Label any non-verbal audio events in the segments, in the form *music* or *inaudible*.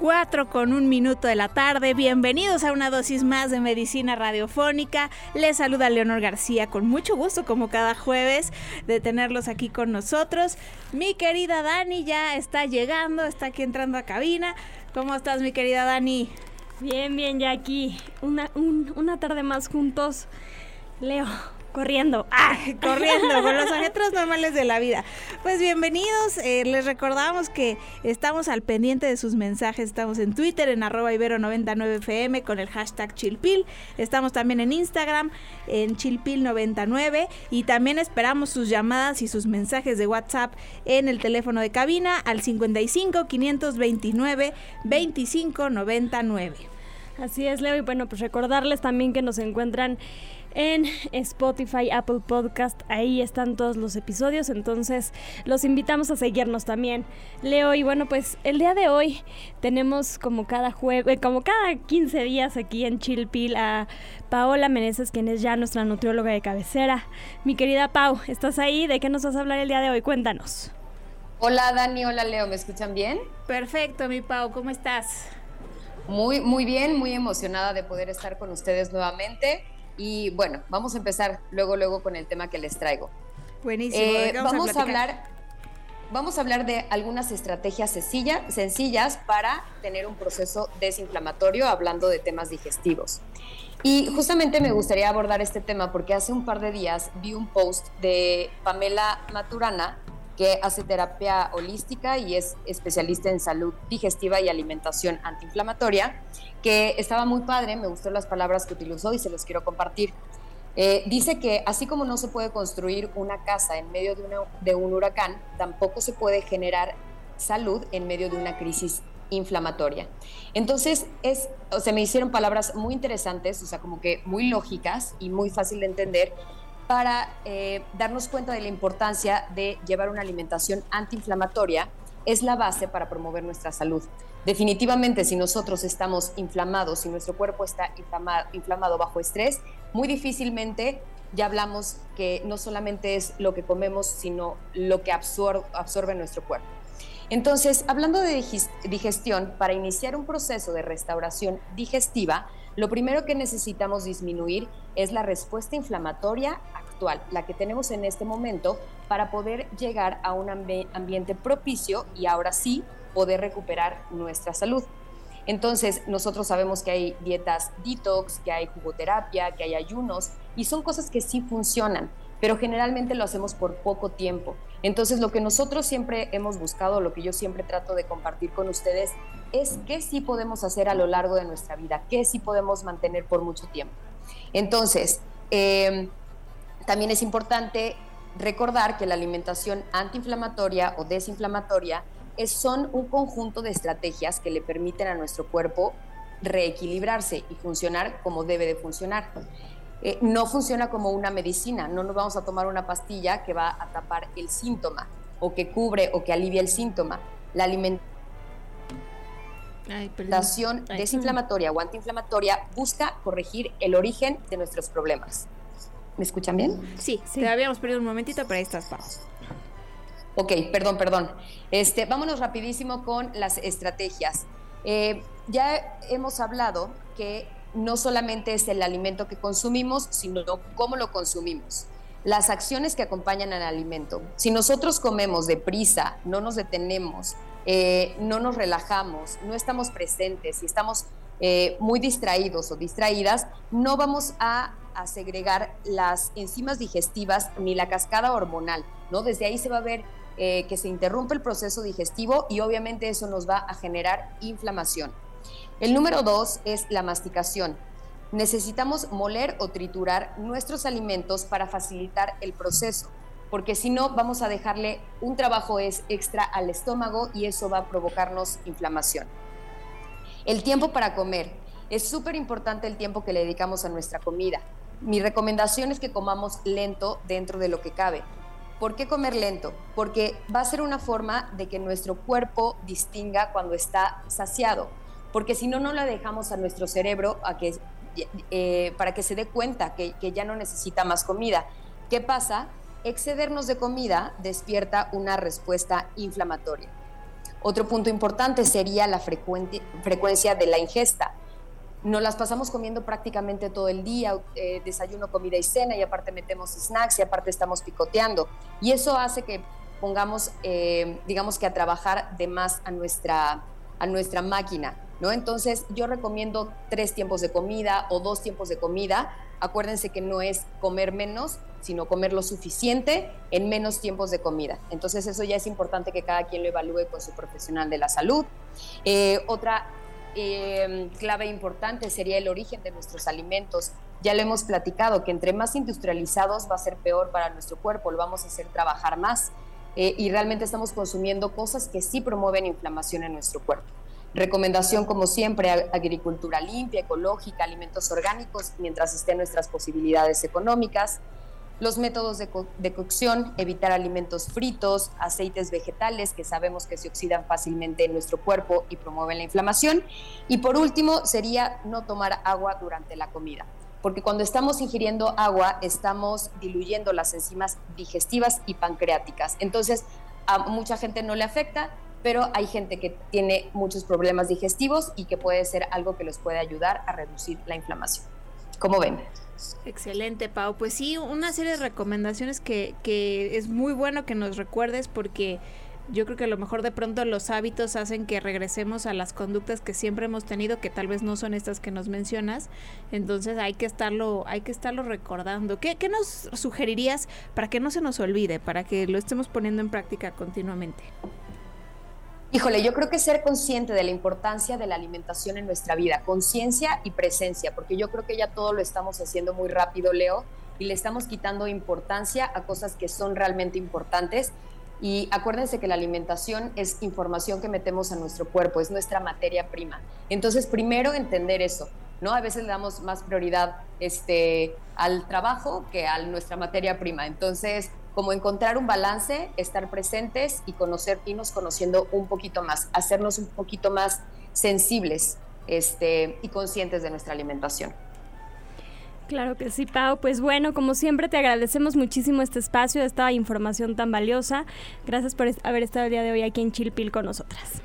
4 con un minuto de la tarde. Bienvenidos a una dosis más de medicina radiofónica. Les saluda Leonor García con mucho gusto, como cada jueves, de tenerlos aquí con nosotros. Mi querida Dani ya está llegando, está aquí entrando a cabina. ¿Cómo estás, mi querida Dani? Bien, bien, ya aquí. Una, una tarde más juntos. Leo, corriendo. *laughs* ¡Ah! Corriendo, con los ajetros normales de la vida. Pues bienvenidos, eh, les recordamos que estamos al pendiente de sus mensajes, estamos en Twitter, en arroba ibero99fm con el hashtag chilpil, estamos también en Instagram, en chilpil99 y también esperamos sus llamadas y sus mensajes de WhatsApp en el teléfono de cabina al 55 529 2599. Así es, Leo, y bueno, pues recordarles también que nos encuentran en Spotify, Apple Podcast. Ahí están todos los episodios, entonces los invitamos a seguirnos también. Leo, y bueno, pues el día de hoy tenemos como cada jueves, eh, como cada 15 días aquí en Chilpil a Paola Meneses, quien es ya nuestra nutrióloga de cabecera. Mi querida Pau, ¿estás ahí? ¿De qué nos vas a hablar el día de hoy? Cuéntanos. Hola Dani, hola Leo, ¿me escuchan bien? Perfecto, mi Pau, ¿cómo estás? Muy, muy bien, muy emocionada de poder estar con ustedes nuevamente. Y bueno, vamos a empezar luego, luego con el tema que les traigo. Buenísimo. Eh, vamos, a, hablar, vamos a hablar de algunas estrategias sencillas para tener un proceso desinflamatorio, hablando de temas digestivos. Y justamente me gustaría abordar este tema porque hace un par de días vi un post de Pamela Maturana, que hace terapia holística y es especialista en salud digestiva y alimentación antiinflamatoria, que estaba muy padre, me gustó las palabras que utilizó y se los quiero compartir. Eh, dice que así como no se puede construir una casa en medio de, de un huracán, tampoco se puede generar salud en medio de una crisis inflamatoria. Entonces, es, o sea, me hicieron palabras muy interesantes, o sea, como que muy lógicas y muy fácil de entender para eh, darnos cuenta de la importancia de llevar una alimentación antiinflamatoria es la base para promover nuestra salud. Definitivamente, si nosotros estamos inflamados, si nuestro cuerpo está inflamado, bajo estrés, muy difícilmente ya hablamos que no solamente es lo que comemos, sino lo que absorbe nuestro cuerpo. Entonces, hablando de digestión, para iniciar un proceso de restauración digestiva, lo primero que necesitamos disminuir es la respuesta inflamatoria la que tenemos en este momento, para poder llegar a un ambiente propicio y ahora sí poder recuperar nuestra salud. Entonces, nosotros sabemos que hay dietas detox, que hay jugoterapia, que hay ayunos, y son cosas que sí funcionan, pero generalmente lo hacemos por poco tiempo. Entonces, lo que nosotros siempre hemos buscado, lo que yo siempre trato de compartir con ustedes, es qué sí podemos hacer a lo largo de nuestra vida, qué sí podemos mantener por mucho tiempo. Entonces, em, también es importante recordar que la alimentación antiinflamatoria o desinflamatoria es, son un conjunto de estrategias que le permiten a nuestro cuerpo reequilibrarse y funcionar como debe de funcionar. Eh, no funciona como una medicina, no nos vamos a tomar una pastilla que va a tapar el síntoma o que cubre o que alivia el síntoma. La alimentación alimentación desinflamatoria o antiinflamatoria busca corregir el origen de nuestros problemas. ¿Me escuchan bien? Sí, sí. te habíamos perdido un momentito, pero ahí estás, Pau. Ok, perdón, perdón. Este, vámonos rapidísimo con las estrategias. Eh, ya hemos hablado que no solamente es el alimento que consumimos, sino cómo lo consumimos. Las acciones que acompañan al alimento. Si nosotros comemos deprisa, no nos detenemos, eh, no nos relajamos, no estamos presentes y estamos eh, muy distraídos o distraídas, no vamos a, segregar las enzimas digestivas ni la cascada hormonal, ¿no? Desde ahí se va a ver eh, que se interrumpe el proceso digestivo y obviamente eso nos va a generar inflamación. El número dos es la masticación. Necesitamos moler o triturar nuestros alimentos para facilitar el proceso porque si no vamos a dejarle un trabajo es extra al estómago y eso va a provocarnos inflamación. El tiempo para comer. Es súper importante el tiempo que le dedicamos a nuestra comida. Mi recomendación es que comamos lento dentro de lo que cabe. ¿Por qué comer lento? Porque va a ser una forma de que nuestro cuerpo distinga cuando está saciado, porque si no, no la dejamos a nuestro cerebro a que, eh, para que se dé cuenta que, que ya no necesita más comida. ¿Qué pasa? Excedernos de comida despierta una respuesta inflamatoria. Otro punto importante sería la frecuencia de la ingesta nos las pasamos comiendo prácticamente todo el día, eh, desayuno, comida y cena, y aparte metemos snacks y aparte estamos picoteando. Y eso hace que pongamos, eh, digamos que a trabajar de más a nuestra, a nuestra máquina, ¿no? Entonces yo recomiendo tres tiempos de comida o dos tiempos de comida. Acuérdense que no es comer menos, sino comer lo suficiente en menos tiempos de comida. Entonces eso ya es importante que cada quien lo evalúe con su profesional de la salud. Eh, otra Em, clave importante sería el origen de nuestros alimentos. Ya lo hemos platicado, que entre más industrializados va a ser peor para nuestro cuerpo, lo vamos a hacer trabajar más eh, y realmente estamos consumiendo cosas que sí promueven inflamación en nuestro cuerpo. Recomendación, como siempre, agricultura limpia, ecológica, alimentos orgánicos, mientras estén nuestras posibilidades económicas. Los métodos de, cocción, evitar alimentos fritos, aceites vegetales que sabemos que se oxidan fácilmente en nuestro cuerpo y promueven la inflamación. Y por último, sería no tomar agua durante la comida porque cuando estamos ingiriendo agua estamos diluyendo las enzimas digestivas y pancreáticas. Entonces, a mucha gente no le afecta, pero hay gente que tiene muchos problemas digestivos y que puede ser algo que les puede ayudar a reducir la inflamación. ¿Cómo ven? Excelente, Pau. Pues sí, una serie de recomendaciones que, que es muy bueno que nos recuerdes porque yo creo que a lo mejor de pronto los hábitos hacen que regresemos a las conductas que siempre hemos tenido, que tal vez no son estas que nos mencionas. Entonces hay que estarlo, hay que estarlo recordando. ¿Qué, qué nos sugerirías para que no se nos olvide, para que lo estemos poniendo en práctica continuamente? Híjole, yo creo que ser consciente de la importancia de la alimentación en nuestra vida, conciencia y presencia, porque yo creo que ya todo lo estamos haciendo muy rápido, Leo, y le estamos quitando importancia a cosas que son realmente importantes. Y acuérdense que la alimentación es información que metemos a nuestro cuerpo, es nuestra materia prima. Entonces, primero entender eso, ¿no? A veces le damos más prioridad este, al trabajo que a nuestra materia prima. Entonces, como encontrar un balance, estar presentes y conocer, irnos conociendo un poquito más, hacernos un poquito más sensibles este, y conscientes de nuestra alimentación. Claro que sí, Pau. Pues bueno, como siempre te agradecemos muchísimo este espacio, esta información tan valiosa. Gracias por haber estado el día de hoy aquí en Chilpil con nosotras.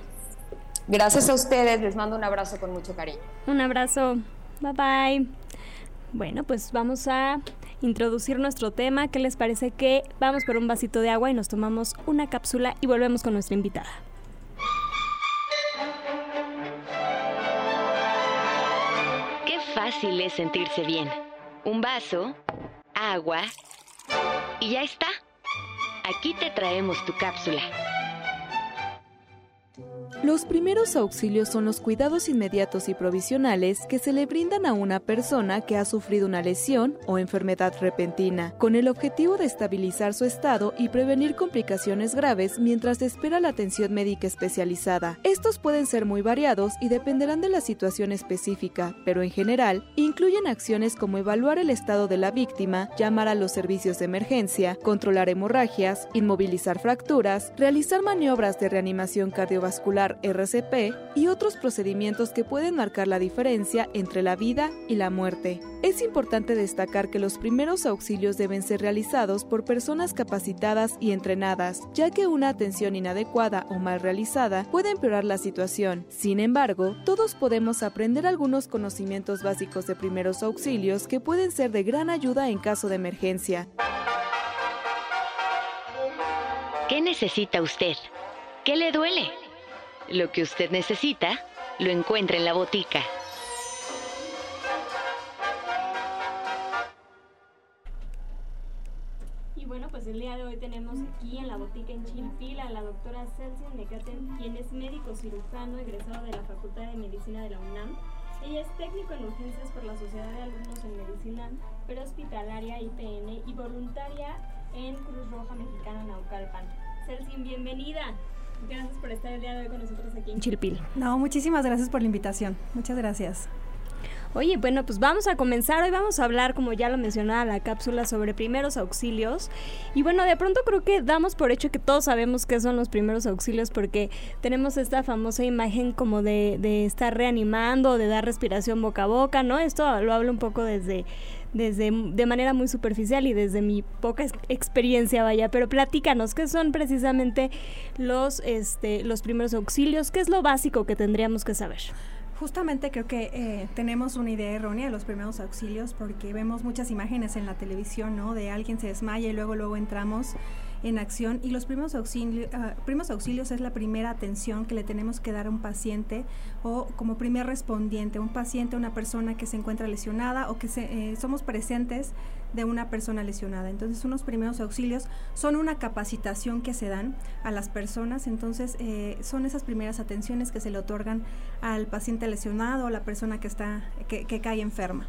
Gracias a ustedes, les mando un abrazo con mucho cariño. Un abrazo. Bye bye. Bueno, pues vamos a introducir nuestro tema. ¿Qué les parece que vamos por un vasito de agua y nos tomamos una cápsula y volvemos con nuestra invitada? Qué fácil es sentirse bien. Un vaso, agua y ya está. Aquí te traemos tu cápsula. Los primeros auxilios son los cuidados inmediatos y provisionales que se le brindan a una persona que ha sufrido una lesión o enfermedad repentina, con el objetivo de estabilizar su estado y prevenir complicaciones graves mientras espera la atención médica especializada. Estos pueden ser muy variados y dependerán de la situación específica, pero en general incluyen acciones como evaluar el estado de la víctima, llamar a los servicios de emergencia, controlar hemorragias, inmovilizar fracturas, realizar maniobras de reanimación cardiovascular RCP y otros procedimientos que pueden marcar la diferencia entre la vida y la muerte. Es importante destacar que los primeros auxilios deben ser realizados por personas capacitadas y entrenadas, ya que una atención inadecuada o mal realizada puede empeorar la situación. Sin embargo, todos podemos aprender algunos conocimientos básicos de primeros auxilios que pueden ser de gran ayuda en caso de emergencia. ¿Qué necesita usted? ¿Qué le duele? Lo que usted necesita, lo encuentra en la botica. Y bueno, pues el día de hoy tenemos aquí en la botica en Chilpil a la doctora Celsin Necaten, quien es médico cirujano egresado de la Facultad de Medicina de la UNAM. Ella es técnico en urgencias por la Sociedad de Alumnos en Medicina, pero hospitalaria IPN y voluntaria en Cruz Roja Mexicana Naucalpan. Celsin, bienvenida. Gracias por estar el día de hoy con nosotros aquí en Chilpil. No, muchísimas gracias por la invitación. Muchas gracias. Oye, bueno, pues vamos a comenzar. Hoy vamos a hablar, como ya lo mencionaba la cápsula, sobre primeros auxilios. Y bueno, de pronto creo que damos por hecho que todos sabemos qué son los primeros auxilios porque tenemos esta famosa imagen como de, de estar reanimando, de dar respiración boca a boca, ¿no? Esto lo hablo un poco desde desde de manera muy superficial y desde mi poca experiencia, vaya, pero platícanos qué son precisamente los este los primeros auxilios, qué es lo básico que tendríamos que saber. Justamente creo que eh, tenemos una idea errónea de los primeros auxilios porque vemos muchas imágenes en la televisión, ¿no? De alguien se desmaya y luego luego entramos en acción y los primeros auxilios, ah, primeros auxilios es la primera atención que le tenemos que dar a un paciente o como primer respondiente, un paciente, una persona que se encuentra lesionada o que eh, somos presentes de una persona lesionada. Entonces, unos primeros auxilios son una capacitación que se dan a las personas, entonces eh, son esas primeras atenciones que se le otorgan al paciente lesionado o la persona que está que, que cae enferma.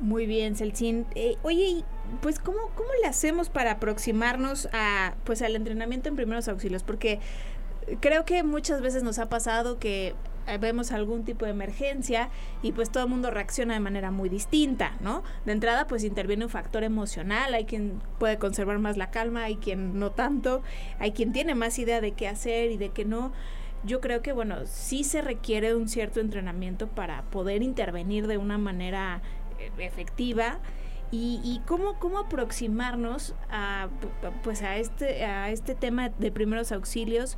Muy bien, Celcin. Eh, oye, pues ¿cómo, ¿cómo le hacemos para aproximarnos a pues al entrenamiento en primeros auxilios? Porque creo que muchas veces nos ha pasado que eh, vemos algún tipo de emergencia y pues todo el mundo reacciona de manera muy distinta, ¿no? De entrada pues interviene un factor emocional, hay quien puede conservar más la calma, hay quien no tanto, hay quien tiene más idea de qué hacer y de qué no. Yo creo que bueno, sí se requiere un cierto entrenamiento para poder intervenir de una manera efectiva y, cómo, cómo aproximarnos a, pues a, este, a este tema de primeros auxilios.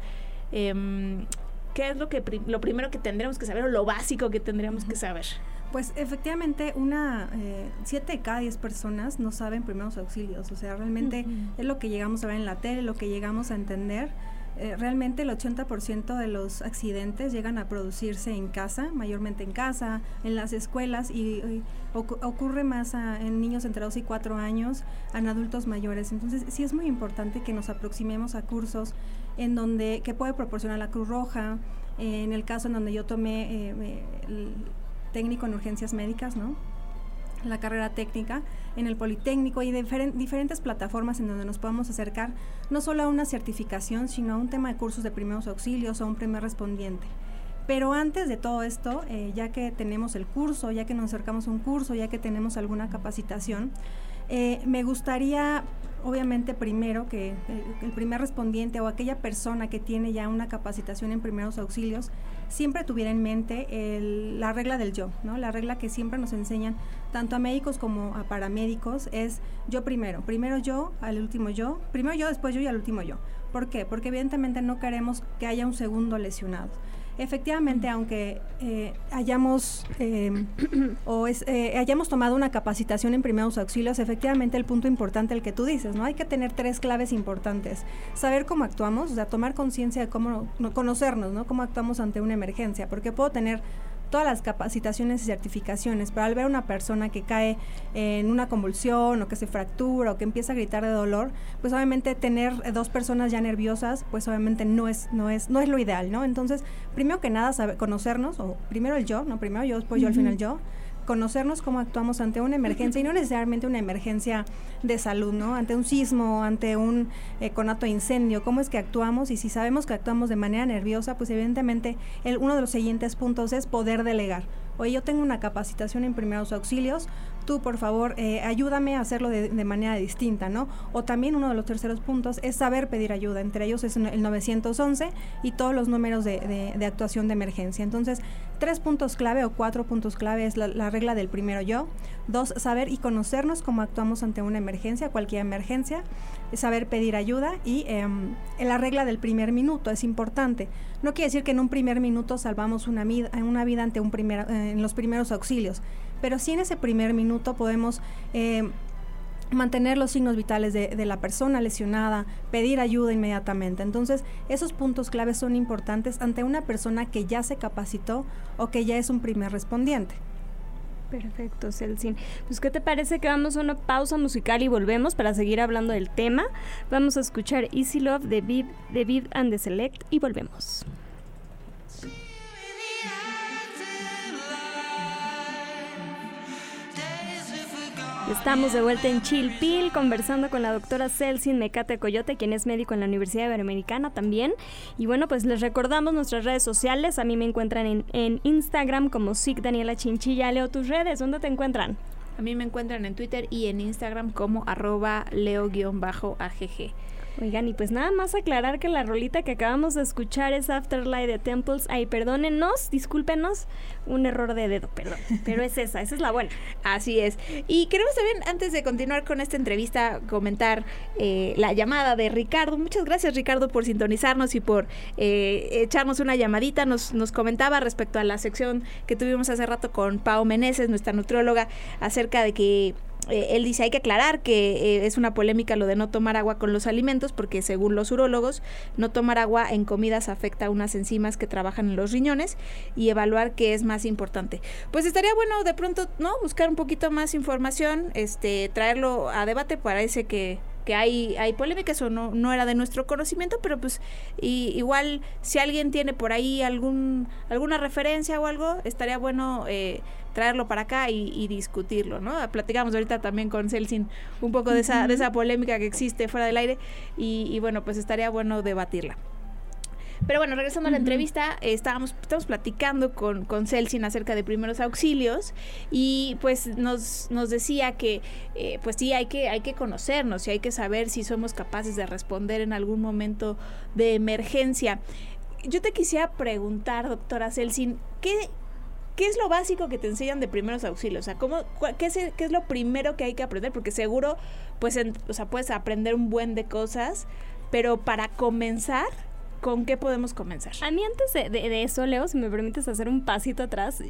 Em, ¿Qué es lo, que lo primero que tendríamos que saber o lo básico que tendríamos que saber? Pues efectivamente, una eh, siete de cada diez personas no saben primeros auxilios. O sea, realmente es lo que llegamos a ver en la tele, lo que llegamos a entender eh, realmente el 80% de los accidentes llegan a producirse en casa, mayormente en casa, en las escuelas y, ocurre más en niños entre 2 y 4 años, en adultos mayores. Entonces sí es muy importante que nos aproximemos a cursos en donde que puede proporcionar la Cruz Roja, en el caso en donde yo tomé eh, el técnico en urgencias médicas, ¿no? La carrera técnica en el Politécnico y diferentes plataformas en donde nos podamos acercar no solo a una certificación, sino a un tema de cursos de primeros auxilios o un primer respondiente. Pero antes de todo esto, eh, ya que tenemos el curso, ya que nos acercamos a un curso, ya que tenemos alguna capacitación, eh, me gustaría obviamente primero que eh, el primer respondiente o aquella persona que tiene ya una capacitación en primeros auxilios siempre tuviera en mente la regla del yo, ¿no? La regla que siempre nos enseñan tanto a médicos como a paramédicos es yo primero, primero yo, al último yo, primero yo, después yo y al último yo. ¿Por qué? Porque evidentemente no queremos que haya un segundo lesionado efectivamente, aunque eh, hayamos em, *clears throat* o eh, hayamos tomado una capacitación en primeros auxilios, efectivamente el punto importante el que tú dices, ¿no? Hay que tener tres claves importantes. Saber cómo actuamos, o sea, tomar conciencia de cómo conocernos, ¿no? Cómo actuamos ante una emergencia, porque puedo tener todas las capacitaciones y certificaciones, pero al ver una persona que cae en una convulsión o que se fractura o que empieza a gritar de dolor, pues obviamente tener dos personas ya nerviosas, pues obviamente no es no es no es lo ideal, ¿no? Entonces, primero que nada saber conocernos o primero el yo, no primero yo, después yo al final yo conocernos cómo actuamos ante una emergencia y no necesariamente una emergencia de salud, ¿no? Ante un sismo, ante un eh, conato de incendio, cómo es que actuamos y si sabemos que actuamos de manera nerviosa, pues evidentemente el, uno de los siguientes puntos es poder delegar. Oye, yo tengo una capacitación en primeros auxilios, tú por favor eh, ayúdame a hacerlo de, manera distinta, ¿no? O también uno de los terceros puntos es saber pedir ayuda, entre ellos es el 911 y todos los números de, actuación de emergencia. Entonces, tres puntos clave o cuatro puntos clave es la, regla del primero yo. Dos, saber y conocernos cómo actuamos ante una emergencia, cualquier emergencia. Saber pedir ayuda y em, la regla del primer minuto es importante. No quiere decir que en un primer minuto salvamos una, vida, una vida ante un primer, eh, en los primeros auxilios pero sí en ese primer minuto podemos... Eh, mantener los signos vitales de, la persona lesionada, pedir ayuda inmediatamente. Entonces, esos puntos claves son importantes ante una persona que ya se capacitó o que ya es un primer respondiente. Perfecto, Celsin. Pues, ¿qué te parece que vamos a una pausa musical y volvemos para seguir hablando del tema? Vamos a escuchar Easy Love de de and the Select y volvemos. Estamos de vuelta en Chilpil conversando con la doctora Celsin Mecate Coyote, quien es médico en la Universidad Iberoamericana también. Y bueno, pues les recordamos nuestras redes sociales. A mí me encuentran en, Instagram como SIC Daniela Chinchilla. Leo tus redes, ¿dónde te encuentran? A mí me encuentran en Twitter y en Instagram como arroba leo-agg. Oigan, y pues nada más aclarar que la rolita que acabamos de escuchar es Afterlife de Temples. Ay, perdónenos, discúlpenos, un error de dedo, perdón. *laughs* Pero es esa, esa es la buena. Así es. Y queremos también, antes de continuar con esta entrevista, comentar eh, la llamada de Ricardo. Muchas gracias, Ricardo, por sintonizarnos y por eh, echarnos una llamadita. Nos, nos comentaba respecto a la sección que tuvimos hace rato con Pau Meneses, nuestra nutrióloga, acerca de que eh, él dice hay que aclarar que eh, es una polémica lo de no tomar agua con los alimentos porque según los urólogos no tomar agua en comidas afecta a unas enzimas que trabajan en los riñones y evaluar qué es más importante. Pues estaría bueno de pronto no buscar un poquito más información, este traerlo a debate, parece que que hay, hay polémicas o no, no era de nuestro conocimiento, pero pues y, igual si alguien tiene por ahí algún, alguna referencia o algo, estaría bueno eh, traerlo para acá y, discutirlo, ¿no? Platicamos ahorita también con Celsin un poco de esa, de esa polémica que existe fuera del aire y, bueno, pues estaría bueno debatirla. Pero bueno, regresando a la entrevista, estábamos, estamos platicando con, con Celsin acerca de primeros auxilios y pues nos, nos decía que eh, pues sí hay que, hay que conocernos y hay que saber si somos capaces de responder en algún momento de emergencia. Yo te quisiera preguntar, doctora Celsin, ¿qué, ¿qué es lo básico que te enseñan de primeros auxilios? O sea, ¿cómo, qué, es, lo primero que hay que aprender? Porque seguro, pues, o sea, puedes aprender un buen de cosas, pero para comenzar, ¿con qué podemos comenzar? A mí antes de eso, Leo, si me permites hacer un pasito atrás,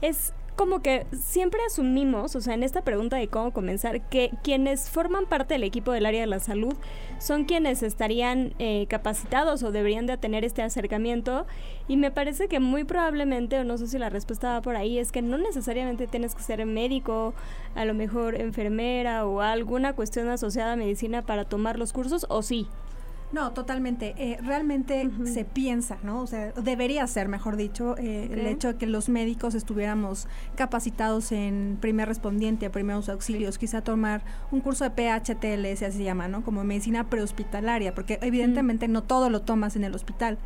es como que siempre asumimos, o sea, en esta pregunta de cómo comenzar, que quienes forman parte del equipo del área de la salud son quienes estarían eh, capacitados o deberían de tener este acercamiento. Y me parece que muy probablemente, o no sé si la respuesta va por ahí, es que no necesariamente tienes que ser médico, a lo mejor enfermera o alguna cuestión asociada a medicina para tomar los cursos, o sí. No, totalmente. Eh, realmente se piensa, ¿no? O sea, debería ser, mejor dicho, eh, el hecho de que los médicos estuviéramos capacitados en primer respondiente, primeros auxilios, quizá tomar un curso de PHTL, así se llama, ¿no? Como medicina prehospitalaria, porque evidentemente no todo lo tomas en el hospital.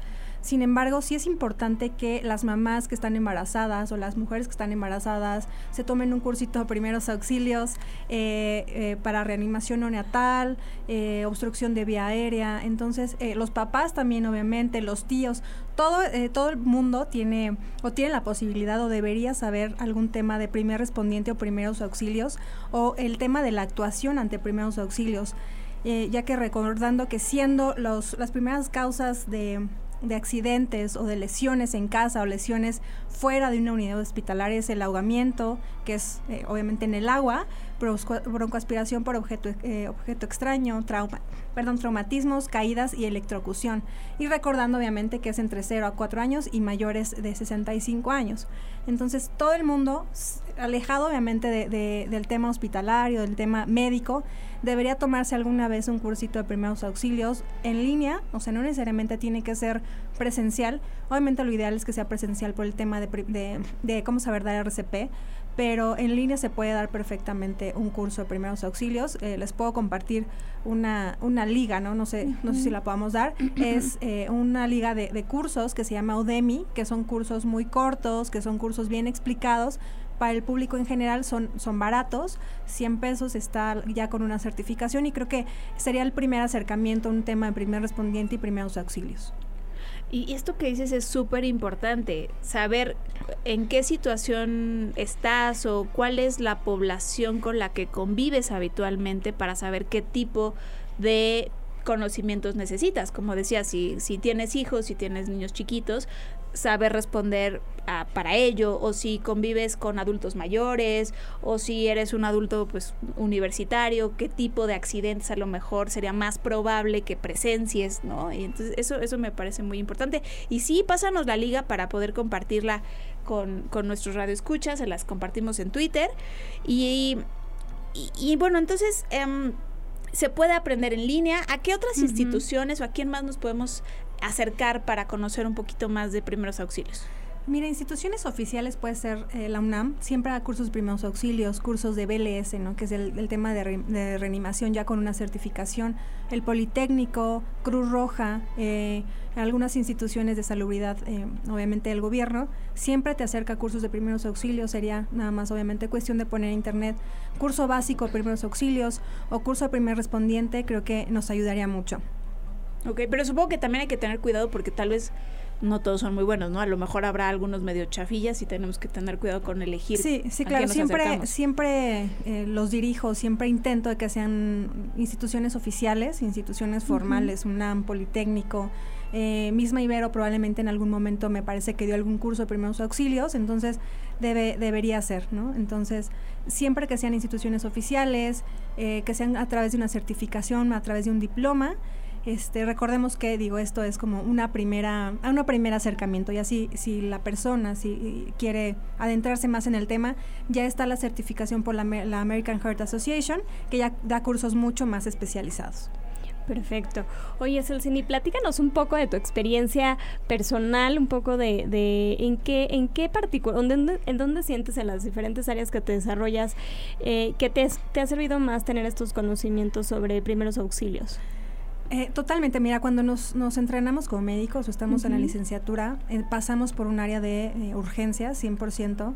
Sin embargo, sí es importante que las mamás que están embarazadas o las mujeres que están embarazadas se tomen un cursito de primeros auxilios eh, eh, para reanimación neonatal, eh, obstrucción de vía aérea. Entonces, los papás también, obviamente, los tíos, todo, todo el mundo tiene o tiene la posibilidad o debería saber algún tema de primer respondiente o primeros auxilios o el tema de la actuación ante primeros auxilios. ya que recordando que siendo los, las primeras causas de, de accidentes o de lesiones en casa o lesiones fuera de una unidad hospitalaria es el ahogamiento, que es eh, obviamente en el agua, broncoaspiración por objeto, eh, objeto extraño, trauma, perdón, traumatismos, caídas y electrocución. Y recordando obviamente que es entre 0 a 4 años y mayores de 65 años. Entonces todo el mundo, alejado obviamente de, del tema hospitalario, del tema médico, debería tomarse alguna vez un cursito de primeros auxilios en línea, o sea, no necesariamente tiene que ser presencial. Obviamente lo ideal es que sea presencial por el tema de, de cómo saber dar RCP, pero en línea se puede dar perfectamente un curso de primeros auxilios. Eh, les puedo compartir una, una liga, ¿no? No sé, no sé si la podamos dar. es *clears throat* eh, una liga de, de, cursos que se llama Udemy, que son cursos muy cortos, que son cursos bien explicados. Para el público en general son, son baratos, 100 pesos está ya con una certificación y creo que sería el primer acercamiento a un tema de primer respondiente y primeros auxilios. Y esto que dices es súper importante, saber en qué situación estás o cuál es la población con la que convives habitualmente para saber qué tipo de conocimientos necesitas. Como decía, si, si tienes hijos, si tienes niños chiquitos, saber responder para ello o si convives con adultos mayores o si eres un adulto pues universitario qué tipo de accidentes a lo mejor sería más probable que presencies no y entonces eso eso me parece muy importante. Y sí pásanos la liga para poder compartirla con, con nuestros radioescuchas se las compartimos en Twitter. Y, y, bueno entonces em, se puede aprender en línea. ¿A qué otras instituciones o a quién más nos podemos acercar para conocer un poquito más de primeros auxilios? Mira, instituciones oficiales puede ser eh, la UNAM, siempre da cursos de primeros auxilios, cursos de BLS, ¿no? que es el, tema de, reanimación ya con una certificación, el Politécnico, Cruz Roja, eh, algunas instituciones de salubridad, eh, obviamente el gobierno, siempre te acerca a cursos de primeros auxilios, sería nada más obviamente cuestión de poner en internet curso básico de primeros auxilios o curso de primer respondiente, creo que nos ayudaría mucho. Ok, pero supongo que también hay que tener cuidado porque tal vez no todos son muy buenos, ¿no? A lo mejor habrá algunos medio chafillas y tenemos que tener cuidado con elegir. Sí, sí, claro. Siempre, siempre eh, los dirijo, siempre intento de que sean instituciones oficiales, instituciones formales, UNAM, Politécnico. Eh, misma Ibero probablemente en algún momento me parece que dio algún curso de primeros auxilios, entonces debe, debería ser, ¿no? Entonces, siempre que sean instituciones oficiales, eh, que sean a través de una certificación, a través de un diploma, este, recordemos que digo esto es como una primera, una primer acercamiento y así si la persona si quiere adentrarse más en el tema ya está la certificación por la, American Heart Association que ya da cursos mucho más especializados. Perfecto. Oye, Celcini, platícanos un poco de tu experiencia personal, un poco de, de en qué, en qué particular, en dónde sientes en las diferentes áreas que te desarrollas, eh, que te, te ha servido más tener estos conocimientos sobre primeros auxilios. Eh, totalmente, mira, cuando nos, nos, entrenamos como médicos o estamos en la licenciatura, eh, pasamos por un área de eh, urgencia 100%,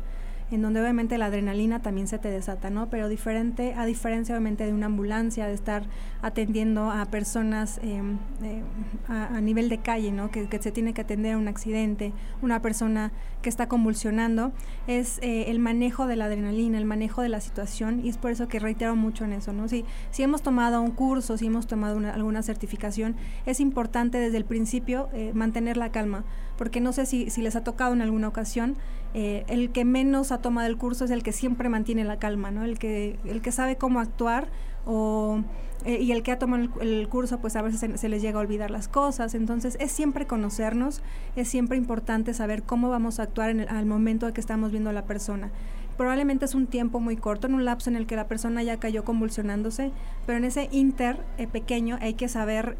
en donde obviamente la adrenalina también se te desata, ¿no? Pero diferente, a diferencia obviamente de una ambulancia, de estar atendiendo a personas em, eh, a, nivel de calle, ¿no? Que, se tiene que atender a un accidente, una persona que está convulsionando, es eh, el manejo de la adrenalina, el manejo de la situación, y es por eso que reitero mucho en eso, ¿no? Si, si hemos tomado un curso, si hemos tomado alguna certificación, es importante desde el principio eh, mantener la calma, porque no sé si, si les ha tocado en alguna ocasión, el que menos ha tomado el curso es el que siempre mantiene la calma, ¿no? El que, el que sabe cómo actuar o eh, y el que ha tomado el, curso pues a veces se, les llega a olvidar las cosas, entonces es siempre conocernos, es siempre importante saber cómo vamos a actuar en al momento de que estamos viendo a la persona. Probablemente es un tiempo muy corto, en un lapso en el que la persona ya cayó convulsionándose, pero en ese inter eh, pequeño hay que saber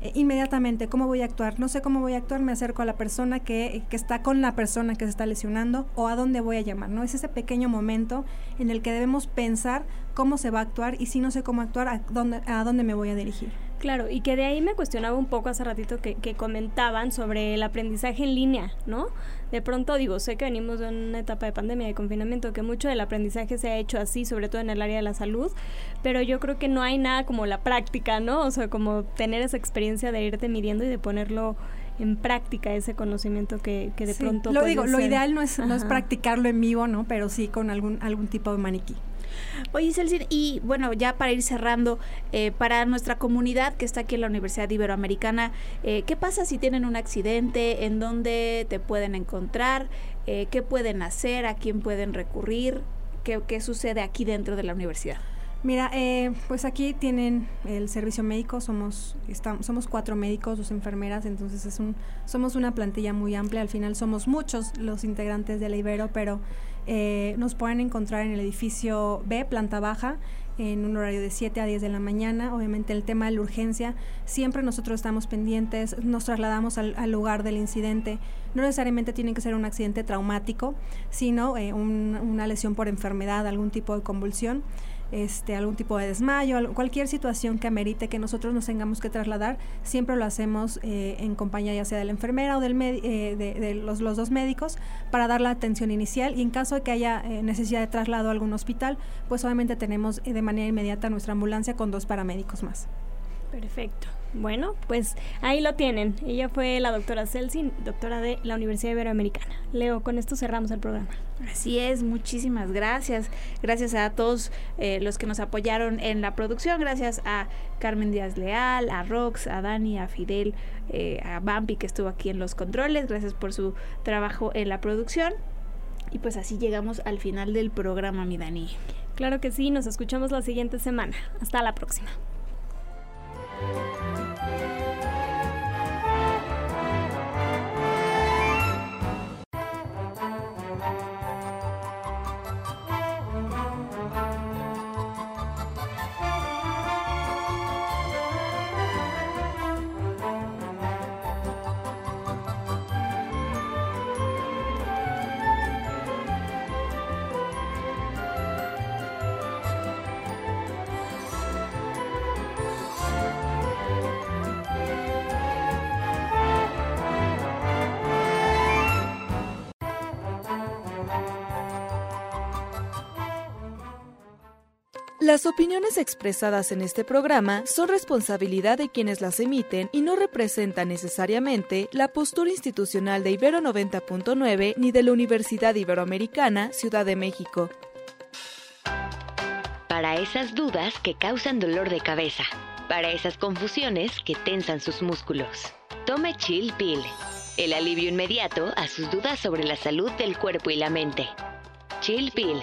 eh, inmediatamente cómo voy a actuar. No sé cómo voy a actuar, me acerco a la persona que, que, está con la persona que se está lesionando o a dónde voy a llamar. ¿no? Es ese pequeño momento en el que debemos pensar cómo se va a actuar y si no sé cómo actuar, a dónde, a dónde me voy a dirigir. Claro, y que de ahí me cuestionaba un poco hace ratito que, que, comentaban sobre el aprendizaje en línea, ¿no? De pronto digo, sé que venimos de una etapa de pandemia, de confinamiento, que mucho del aprendizaje se ha hecho así, sobre todo en el área de la salud, pero yo creo que no hay nada como la práctica, ¿no? O sea, como tener esa experiencia de irte midiendo y de ponerlo en práctica ese conocimiento que, que de pronto... Lo digo, lo ideal no es, no es practicarlo en vivo, ¿no? Pero sí con algún, algún tipo de maniquí. Oye, Celsin, y bueno, ya para ir cerrando, eh, para nuestra comunidad que está aquí en la Universidad Iberoamericana, eh, ¿qué pasa si tienen un accidente? ¿En dónde te pueden encontrar? Eh, ¿Qué pueden hacer? ¿A quién pueden recurrir? ¿Qué, qué sucede aquí dentro de la universidad? Mira, pues aquí tienen el servicio médico, somos, estamos, somos cuatro médicos, dos enfermeras, entonces es un, somos una plantilla muy amplia, al final somos muchos los integrantes de la Ibero, pero eh, nos pueden encontrar en el edificio B, planta baja, en un horario de 7 a 10 de la mañana. Obviamente el tema de la urgencia, siempre nosotros estamos pendientes, nos trasladamos al, lugar del incidente. No necesariamente tiene que ser un accidente traumático, sino eh, una lesión por enfermedad, algún tipo de convulsión este, algún tipo de desmayo, cualquier situación que amerite que nosotros nos tengamos que trasladar, siempre lo hacemos eh, en compañía ya sea de la enfermera o del eh, de, los, dos médicos para dar la atención inicial y en caso de que haya eh, necesidad de traslado a algún hospital, pues obviamente tenemos de manera inmediata nuestra ambulancia con dos paramédicos más. Perfecto. Bueno, pues ahí lo tienen. Ella fue la doctora Celsin, doctora de la Universidad Iberoamericana. Leo, con esto cerramos el programa. Así es, muchísimas gracias. Gracias a todos eh, los que nos apoyaron en la producción. Gracias a Carmen Díaz Leal, a Rox, a Dani, a Fidel, eh, a Bampi que estuvo aquí en los controles. Gracias por su trabajo en la producción. Y pues así llegamos al final del programa, mi Dani. Claro que sí, nos escuchamos la siguiente semana. Hasta la próxima. Las opiniones expresadas en este programa son responsabilidad de quienes las emiten y no representan necesariamente la postura institucional de Ibero 90.9 ni de la Universidad Iberoamericana, Ciudad de México. Para esas dudas que causan dolor de cabeza, para esas confusiones que tensan sus músculos. Tome Chill Pill, el alivio inmediato a sus dudas sobre la salud del cuerpo y la mente. Chill Pill,